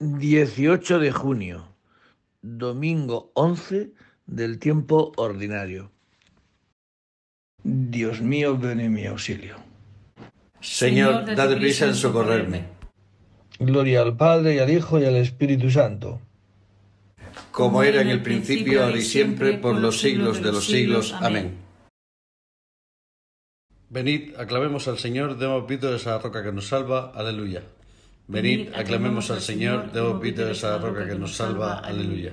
18 de junio, domingo 11 del tiempo ordinario. Dios mío, ven en mi auxilio. Señor, dad prisa en socorrerme. Gloria al Padre y al Hijo y al Espíritu Santo. Como era en el principio, ahora y siempre, por los siglos de los siglos. Amén. Venid, aclamemos al Señor, demos vítores a la roca que nos salva. Aleluya. Venid, aclamemos al Señor, demos vítores a la roca que nos salva. Aleluya.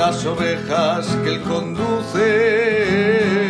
las ovejas que Él conduce.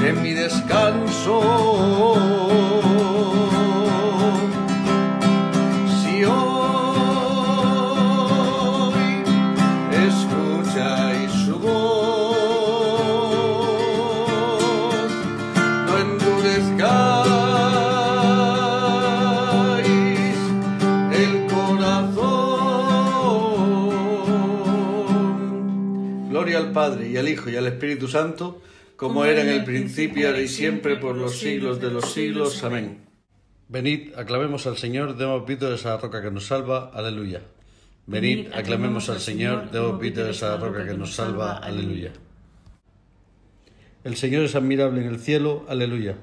en mi descanso. Si hoy escucháis su voz, no endurezcáis el corazón. Gloria al Padre y al Hijo y al Espíritu Santo, como era en el principio, ahora y siempre, por los siglos de los siglos. Amén. Venid, aclamemos al Señor, demos vítores a la roca que nos salva. Aleluya. Venid, aclamemos al Señor, demos vítores a la roca que nos salva. Aleluya. El Señor es admirable en el cielo. Aleluya.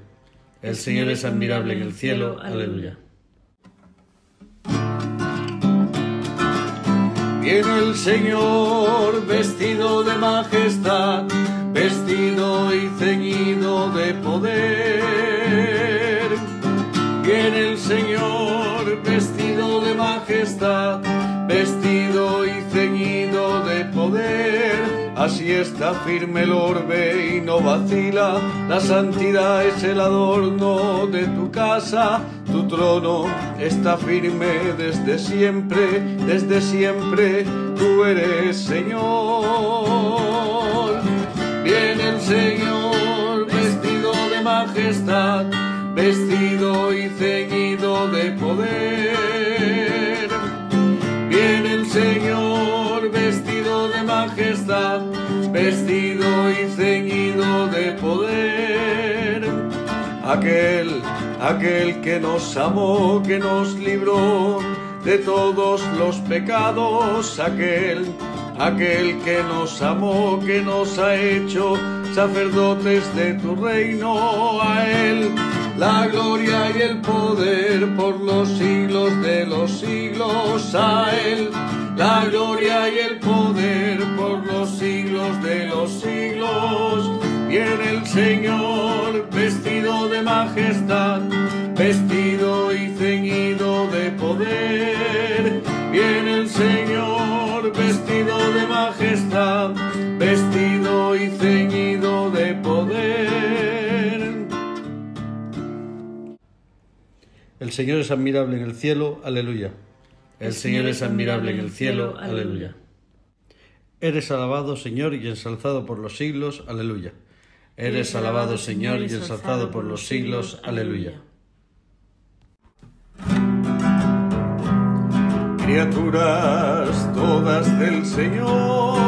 El Señor es admirable en el cielo. Aleluya. Viene el Señor vestido de majestad, vestido y ceñido de poder. Viene el Señor vestido de majestad, vestido y ceñido de poder. Así está firme el orbe y no vacila, la santidad es el adorno de tu casa, tu trono está firme desde siempre, desde siempre tú eres Señor. Vestido y ceñido de poder. Viene el Señor vestido de majestad, vestido y ceñido de poder. aquel, aquel que nos amó, que nos libró de todos los pecados, aquel, aquel que nos amó, que nos ha hecho sacerdotes de tu reino, a él la gloria y el poder por los siglos de los siglos, a él la gloria y el poder por los siglos de los siglos. Viene el Señor vestido de majestad, vestido y ceñido de poder. Señor es admirable en el cielo, aleluya. El Señor es admirable en el cielo, aleluya. Eres alabado, Señor, y ensalzado por los siglos, aleluya. Eres alabado, Señor, y ensalzado por los siglos, aleluya. Criaturas todas del Señor,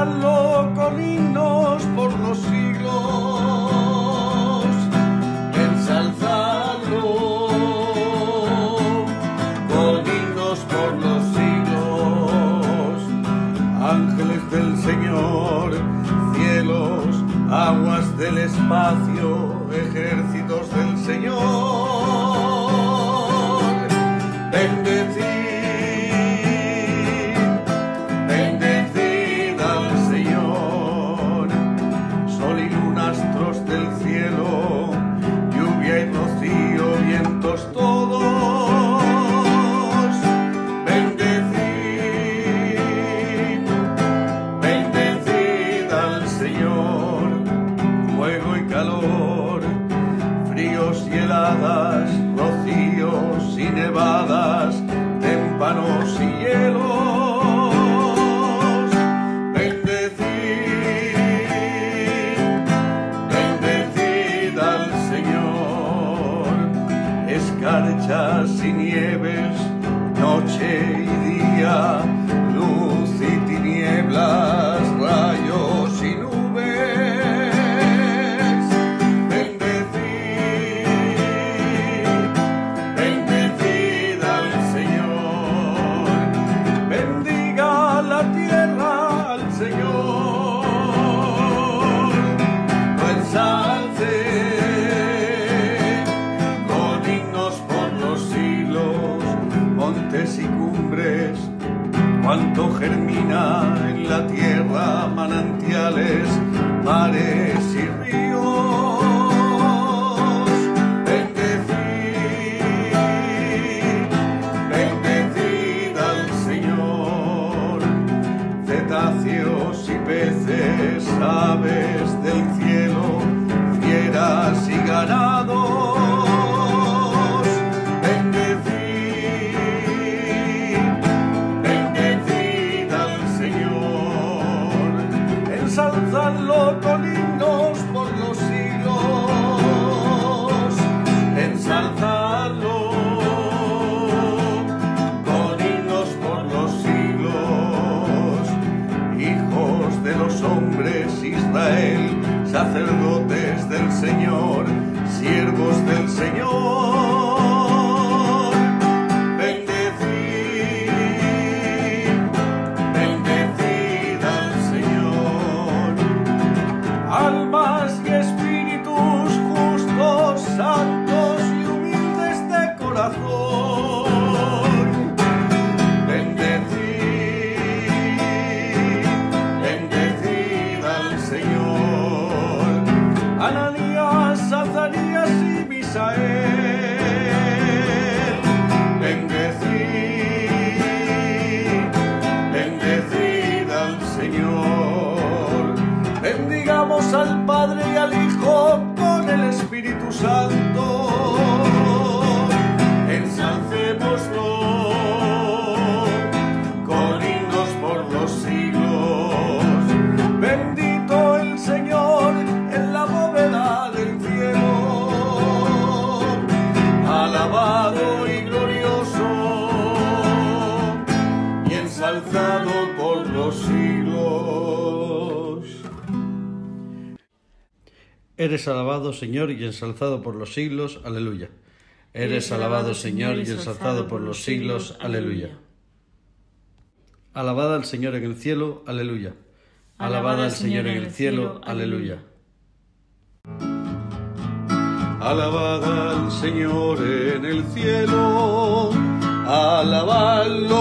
ensalzadlo con himnos por los siglos, ensalzadlo con himnos por los siglos, ángeles del Señor, cielos, aguas del espacio, ejércitos del Señor, escarchas y nieves, noche y día, luz y tinieblas, mares Señor, siervos del Señor. Eres alabado, Señor, y ensalzado por los siglos. Aleluya. Eres alabado, Señor, y ensalzado por los siglos. Aleluya. Alabada al Señor en el cielo. Aleluya. Alabada al Señor en el cielo. Aleluya. Alabada al Señor en el cielo, alabadlo,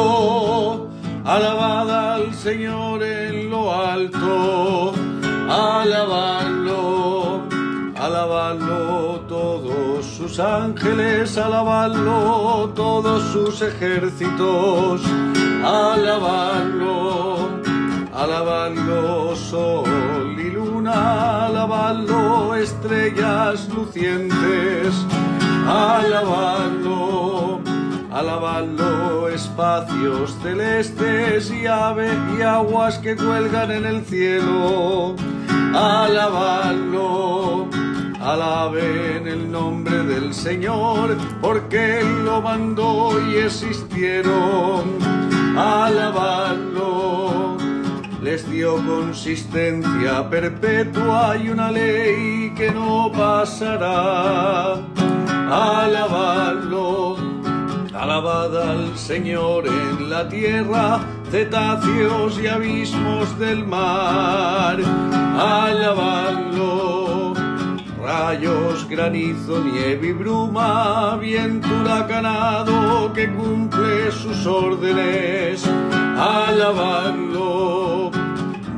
alabada al Señor en lo alto, alabadlo, alabadlo todos sus ángeles, alabadlo todos sus ejércitos, alabadlo, alabadlo sol y luna, alabadlo estrellas lucientes, alabadlo, alabadlo espacios celestes y ave y aguas que cuelgan en el cielo, alabadlo. Alaben el nombre del Señor, porque Él lo mandó y existieron. Alabadlo, les dio consistencia perpetua y una ley que no pasará. Alabadlo, alabad al Señor en la tierra, cetáceos y abismos del mar. Alabadlo, rayos, granizo, nieve y bruma, viento huracanado que cumple sus órdenes. Alabadlo,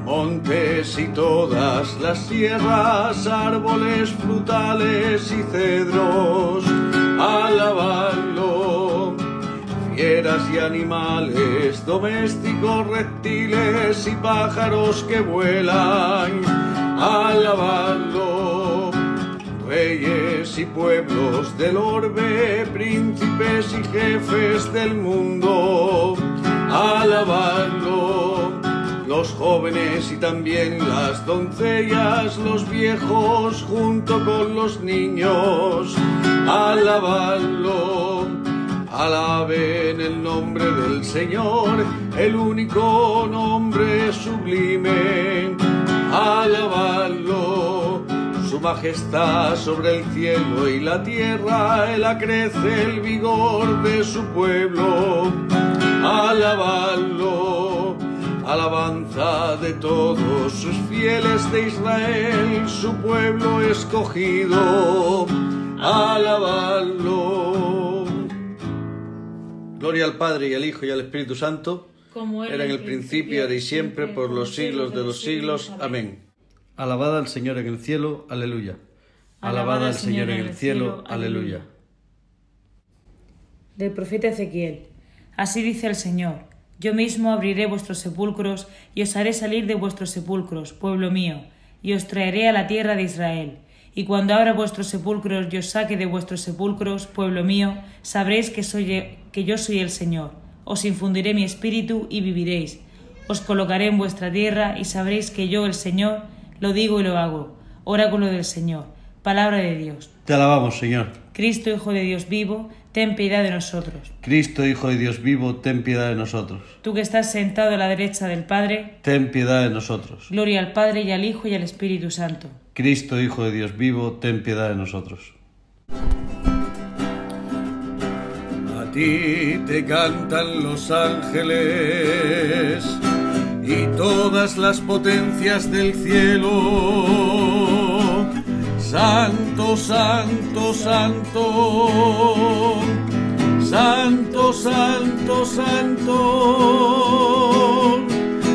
montes y todas las sierras, árboles frutales y cedros. Alabadlo, fieras y animales domésticos, reptiles y pájaros que vuelan. Alabadlo, reyes y pueblos del orbe, príncipes y jefes del mundo. Alabadlo, los jóvenes y también las doncellas, los viejos junto con los niños. Alabadlo, alaben el nombre del Señor, el único nombre sublime. Alabadlo, su majestad sobre el cielo y la tierra, él acrece el vigor de su pueblo. Alabadlo, alabanza de todos sus fieles de Israel, su pueblo escogido. Alabadlo. Gloria al Padre y al Hijo y al Espíritu Santo, como era en el principio, ahora y siempre, por los siglos de los siglos. Amén. Alabada al Señor en el cielo. Aleluya. Alabada al Señor en el cielo. Aleluya. Del profeta Ezequiel. Así dice el Señor. Yo mismo abriré vuestros sepulcros y os haré salir de vuestros sepulcros, pueblo mío, y os traeré a la tierra de Israel. Y cuando abra vuestros sepulcros y os saque de vuestros sepulcros, pueblo mío, sabréis que, soy, que yo soy el Señor. Os infundiré mi espíritu y viviréis. Os colocaré en vuestra tierra y sabréis que yo, el Señor, lo digo y lo hago. Oráculo del Señor. Palabra de Dios. Te alabamos, Señor. Cristo, Hijo de Dios vivo, ten piedad de nosotros. Cristo, Hijo de Dios vivo, ten piedad de nosotros. Tú que estás sentado a la derecha del Padre, Ten piedad de nosotros. gloria al Padre y al Hijo y al Espíritu Santo. Cristo, Hijo de Dios vivo, ten piedad de nosotros. A ti te cantan los ángeles y todas las potencias del cielo. Santo, santo, santo, santo, santo, santo,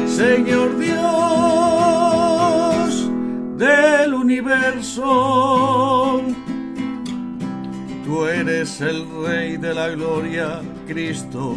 Señor Dios del universo. Tú eres el Rey de la Gloria, Cristo.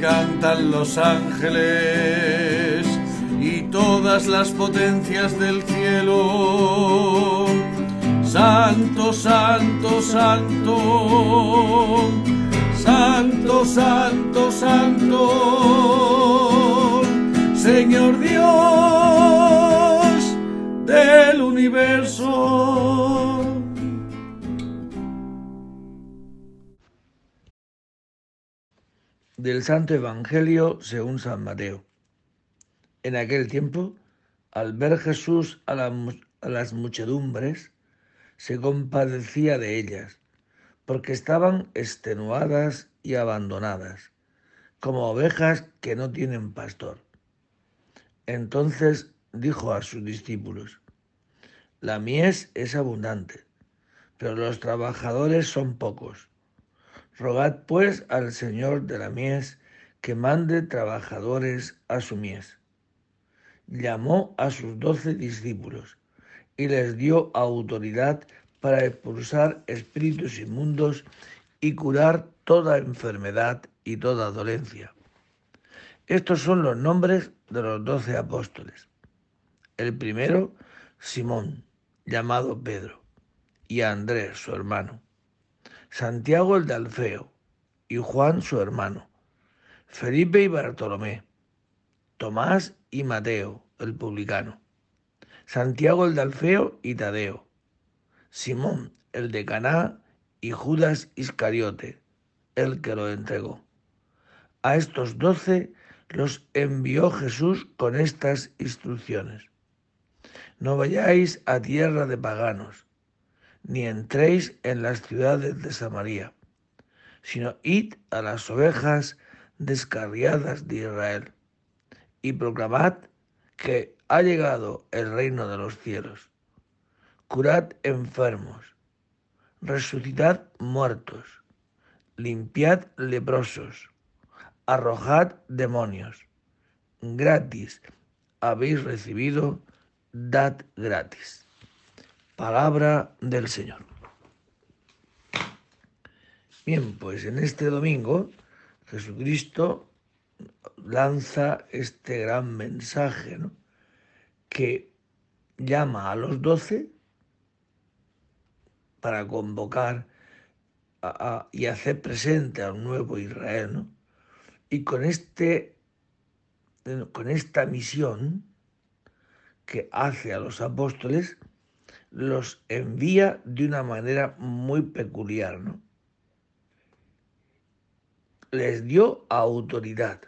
Cantan los ángeles y todas las potencias del cielo. Santo, santo, santo, santo, santo, santo, Señor Dios del universo. Del Santo Evangelio según San Mateo. En aquel tiempo, al ver Jesús a, las muchedumbres, se compadecía de ellas, porque estaban extenuadas y abandonadas, como ovejas que no tienen pastor. Entonces dijo a sus discípulos, La mies es abundante, pero los trabajadores son pocos. Rogad pues al Señor de la mies que mande trabajadores a su mies. Llamó a sus doce discípulos y les dio autoridad para expulsar espíritus inmundos y curar toda enfermedad y toda dolencia. Estos son los nombres de los doce apóstoles. El primero, Simón, llamado Pedro, y Andrés, su hermano Santiago el de Alfeo y Juan su hermano, Felipe y Bartolomé, Tomás y Mateo el publicano, Santiago el de Alfeo y Tadeo, Simón el de Caná y Judas Iscariote, el que lo entregó. A estos doce los envió Jesús con estas instrucciones. No vayáis a tierra de paganos ni entréis en las ciudades de Samaria, sino id a las ovejas descarriadas de Israel, y proclamad que ha llegado el reino de los cielos. Curad enfermos, resucitad muertos, limpiad leprosos, arrojad demonios. Gratis habéis recibido, dad gratis. Palabra del Señor. Bien, pues en este domingo Jesucristo lanza este gran mensaje ¿no? que llama a los doce para convocar y hacer presente al nuevo Israel. ¿no? Y con, este, con esta misión que hace a los apóstoles, los envía de una manera muy peculiar, ¿no? Les dio autoridad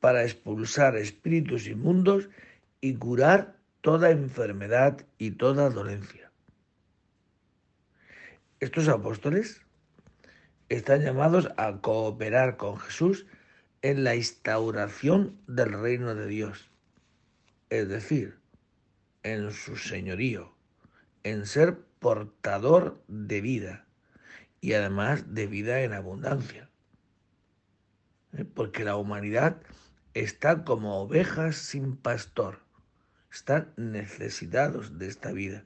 para expulsar espíritus inmundos y curar toda enfermedad y toda dolencia. Estos apóstoles están llamados a cooperar con Jesús en la instauración del reino de Dios, es decir, en su señorío, en ser portador de vida y además de vida en abundancia. ¿Eh? Porque la humanidad está como ovejas sin pastor, están necesitados de esta vida.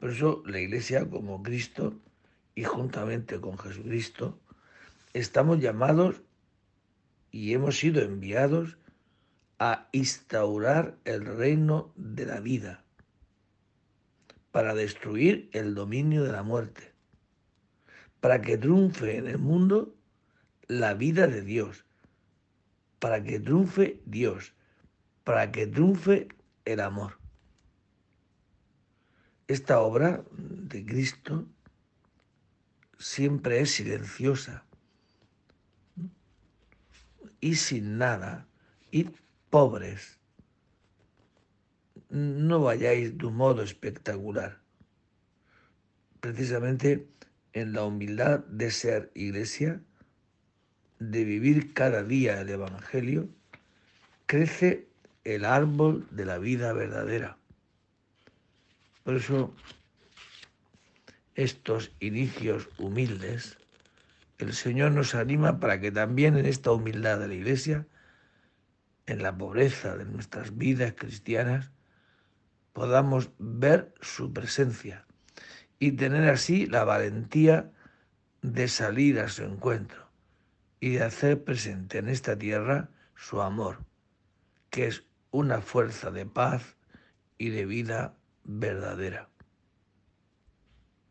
Por eso la Iglesia como Cristo y juntamente con Jesucristo estamos llamados y hemos sido enviados a instaurar el reino de la vida, para destruir el dominio de la muerte, para que triunfe en el mundo la vida de Dios, para que triunfe Dios, para que triunfe el amor. Esta obra de Cristo siempre es silenciosa y sin nada, y pobres. No vayáis de un modo espectacular. Precisamente en la humildad de ser iglesia, de vivir cada día el Evangelio, crece el árbol de la vida verdadera. Por eso, estos inicios humildes, el Señor nos anima para que también en esta humildad de la iglesia en la pobreza de nuestras vidas cristianas, podamos ver su presencia y tener así la valentía de salir a su encuentro y de hacer presente en esta tierra su amor, que es una fuerza de paz y de vida verdadera.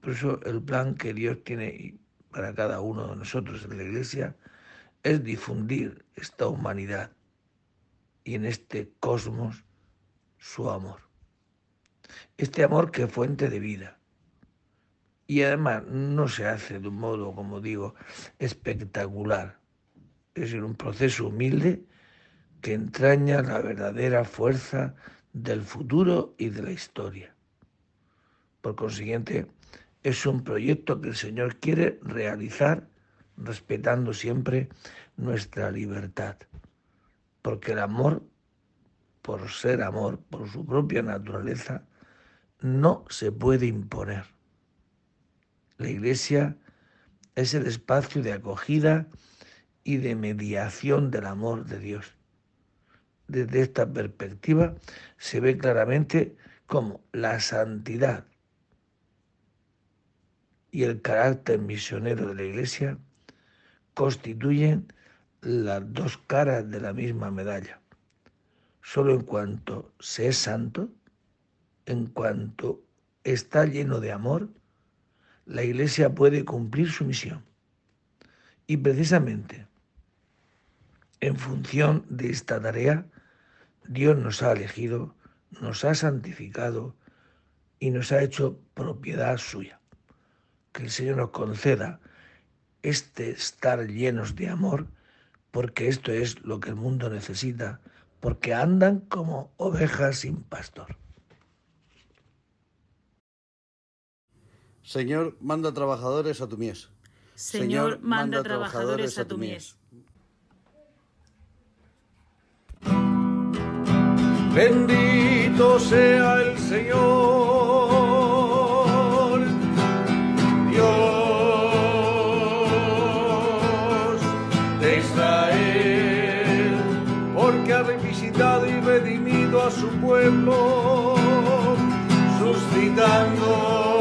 Por eso el plan que Dios tiene para cada uno de nosotros en la iglesia es difundir esta humanidad y en este cosmos su amor. Este amor que es fuente de vida. Y además no se hace de un modo, como digo, espectacular. Es un proceso humilde que entraña la verdadera fuerza del futuro y de la historia. Por consiguiente, es un proyecto que el Señor quiere realizar respetando siempre nuestra libertad. Porque el amor, por ser amor, por su propia naturaleza, no se puede imponer. La iglesia es el espacio de acogida y de mediación del amor de Dios. Desde esta perspectiva se ve claramente cómo la santidad y el carácter misionero de la iglesia constituyen las dos caras de la misma medalla. Solo en cuanto se es santo, en cuanto está lleno de amor, la Iglesia puede cumplir su misión. Y precisamente en función de esta tarea, Dios nos ha elegido, nos ha santificado y nos ha hecho propiedad suya. Que el Señor nos conceda este estar llenos de amor, porque esto es lo que el mundo necesita, porque andan como ovejas sin pastor. Señor, manda trabajadores a tu mies. Señor, manda trabajadores a tu mies. Bendito sea el Señor, Israel, porque ha revisitado y redimido a su pueblo, suscitando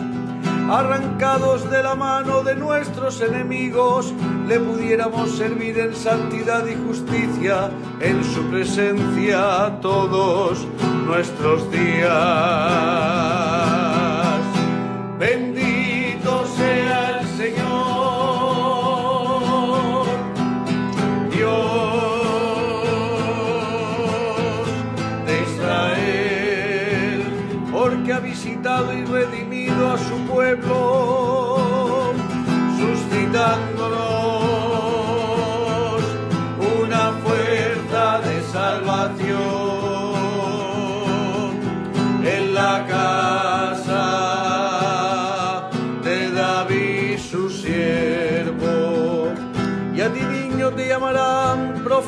arrancados de la mano de nuestros enemigos, le pudiéramos servir en santidad y justicia en su presencia todos nuestros días.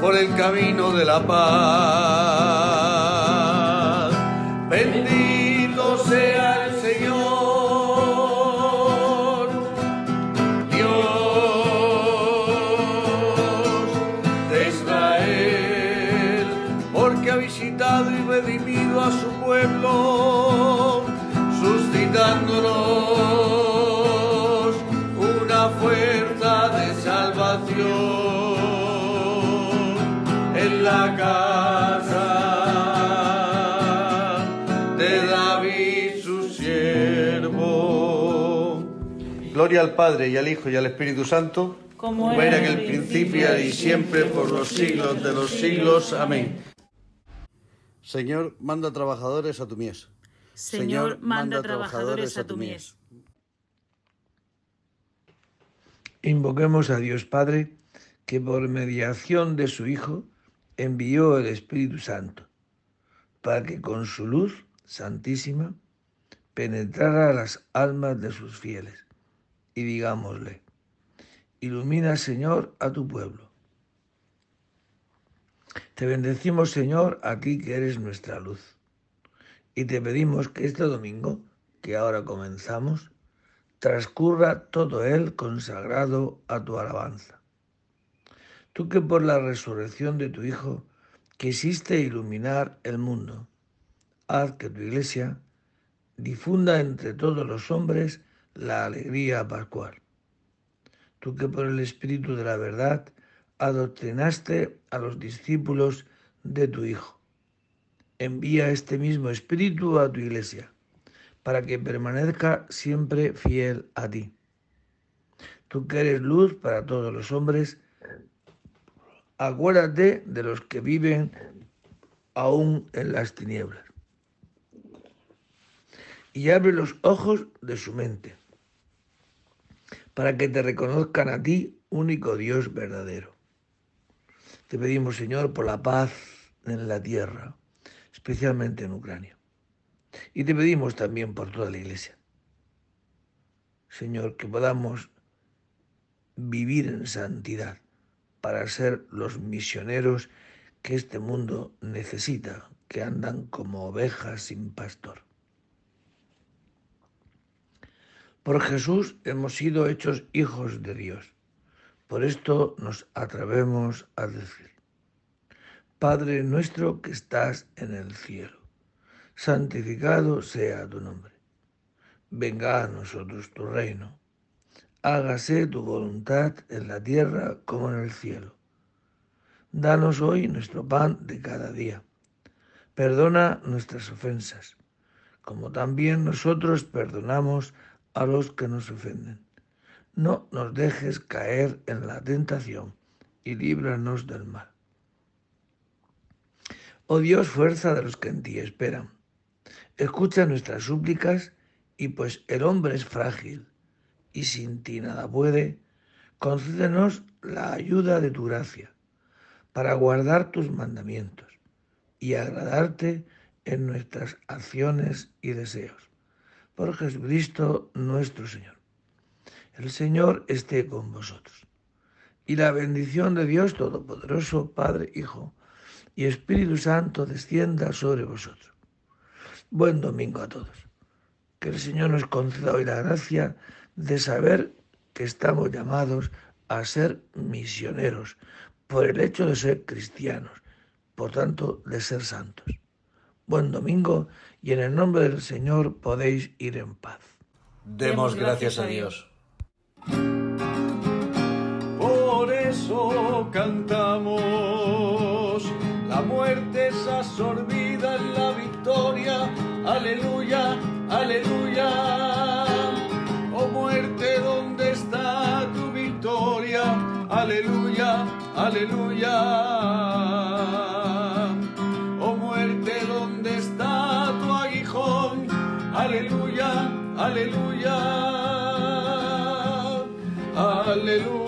por el camino de la paz. Bendito en la casa de David su siervo. Gloria al Padre y al Hijo y al Espíritu Santo, como era en el principio y siempre por los siglos de los siglos. Amén. Señor, manda trabajadores a tu mies. Señor, manda trabajadores a tu mies. Invoquemos a Dios Padre, que por mediación de su Hijo, envió el Espíritu Santo, para que con su luz santísima penetrara las almas de sus fieles. Y digámosle, ilumina Señor a tu pueblo. Te bendecimos Señor, a ti que eres nuestra luz. Y te pedimos que este domingo, que ahora comenzamos, transcurra todo él consagrado a tu alabanza. Tú que por la resurrección de tu Hijo quisiste iluminar el mundo, haz que tu iglesia difunda entre todos los hombres la alegría pascual. Tú que por el Espíritu de la verdad adoctrinaste a los discípulos de tu Hijo. Envía este mismo Espíritu a tu iglesia para que permanezca siempre fiel a ti. Tú que eres luz para todos los hombres, acuérdate de los que viven aún en las tinieblas y abre los ojos de su mente para que te reconozcan a ti, único Dios verdadero. Te pedimos, Señor, por la paz en la tierra, especialmente en Ucrania. Y te pedimos también por toda la iglesia. Señor, que podamos vivir en santidad para ser los misioneros que este mundo necesita, que andan como ovejas sin pastor. Por Jesús hemos sido hechos hijos de Dios. Por esto nos atrevemos a decir, Padre nuestro que estás en el cielo santificado sea tu nombre. Venga a nosotros tu reino. Hágase tu voluntad en la tierra como en el cielo. Danos hoy nuestro pan de cada día. Perdona nuestras ofensas, como también nosotros perdonamos a los que nos ofenden. No nos dejes caer en la tentación y líbranos del mal. Oh Dios, fuerza de los que en ti esperan Escucha nuestras súplicas y pues el hombre es frágil y sin ti nada puede, concédenos la ayuda de tu gracia para guardar tus mandamientos y agradarte en nuestras acciones y deseos. Por Jesucristo nuestro Señor. El Señor esté con vosotros. Y la bendición de Dios Todopoderoso, Padre, Hijo y Espíritu Santo descienda sobre vosotros Buen domingo a todos. Que el Señor nos conceda hoy la gracia de saber que estamos llamados a ser misioneros por el hecho de ser cristianos, por tanto de ser santos. Buen domingo y en el nombre del Señor podéis ir en paz. Demos gracias a Dios. Por eso cantamos, la muerte es absorbida en la victoria aleluya, aleluya. Aleluya, aleluya. Oh muerte, ¿dónde está tu aguijón? Aleluya, aleluya. Aleluya.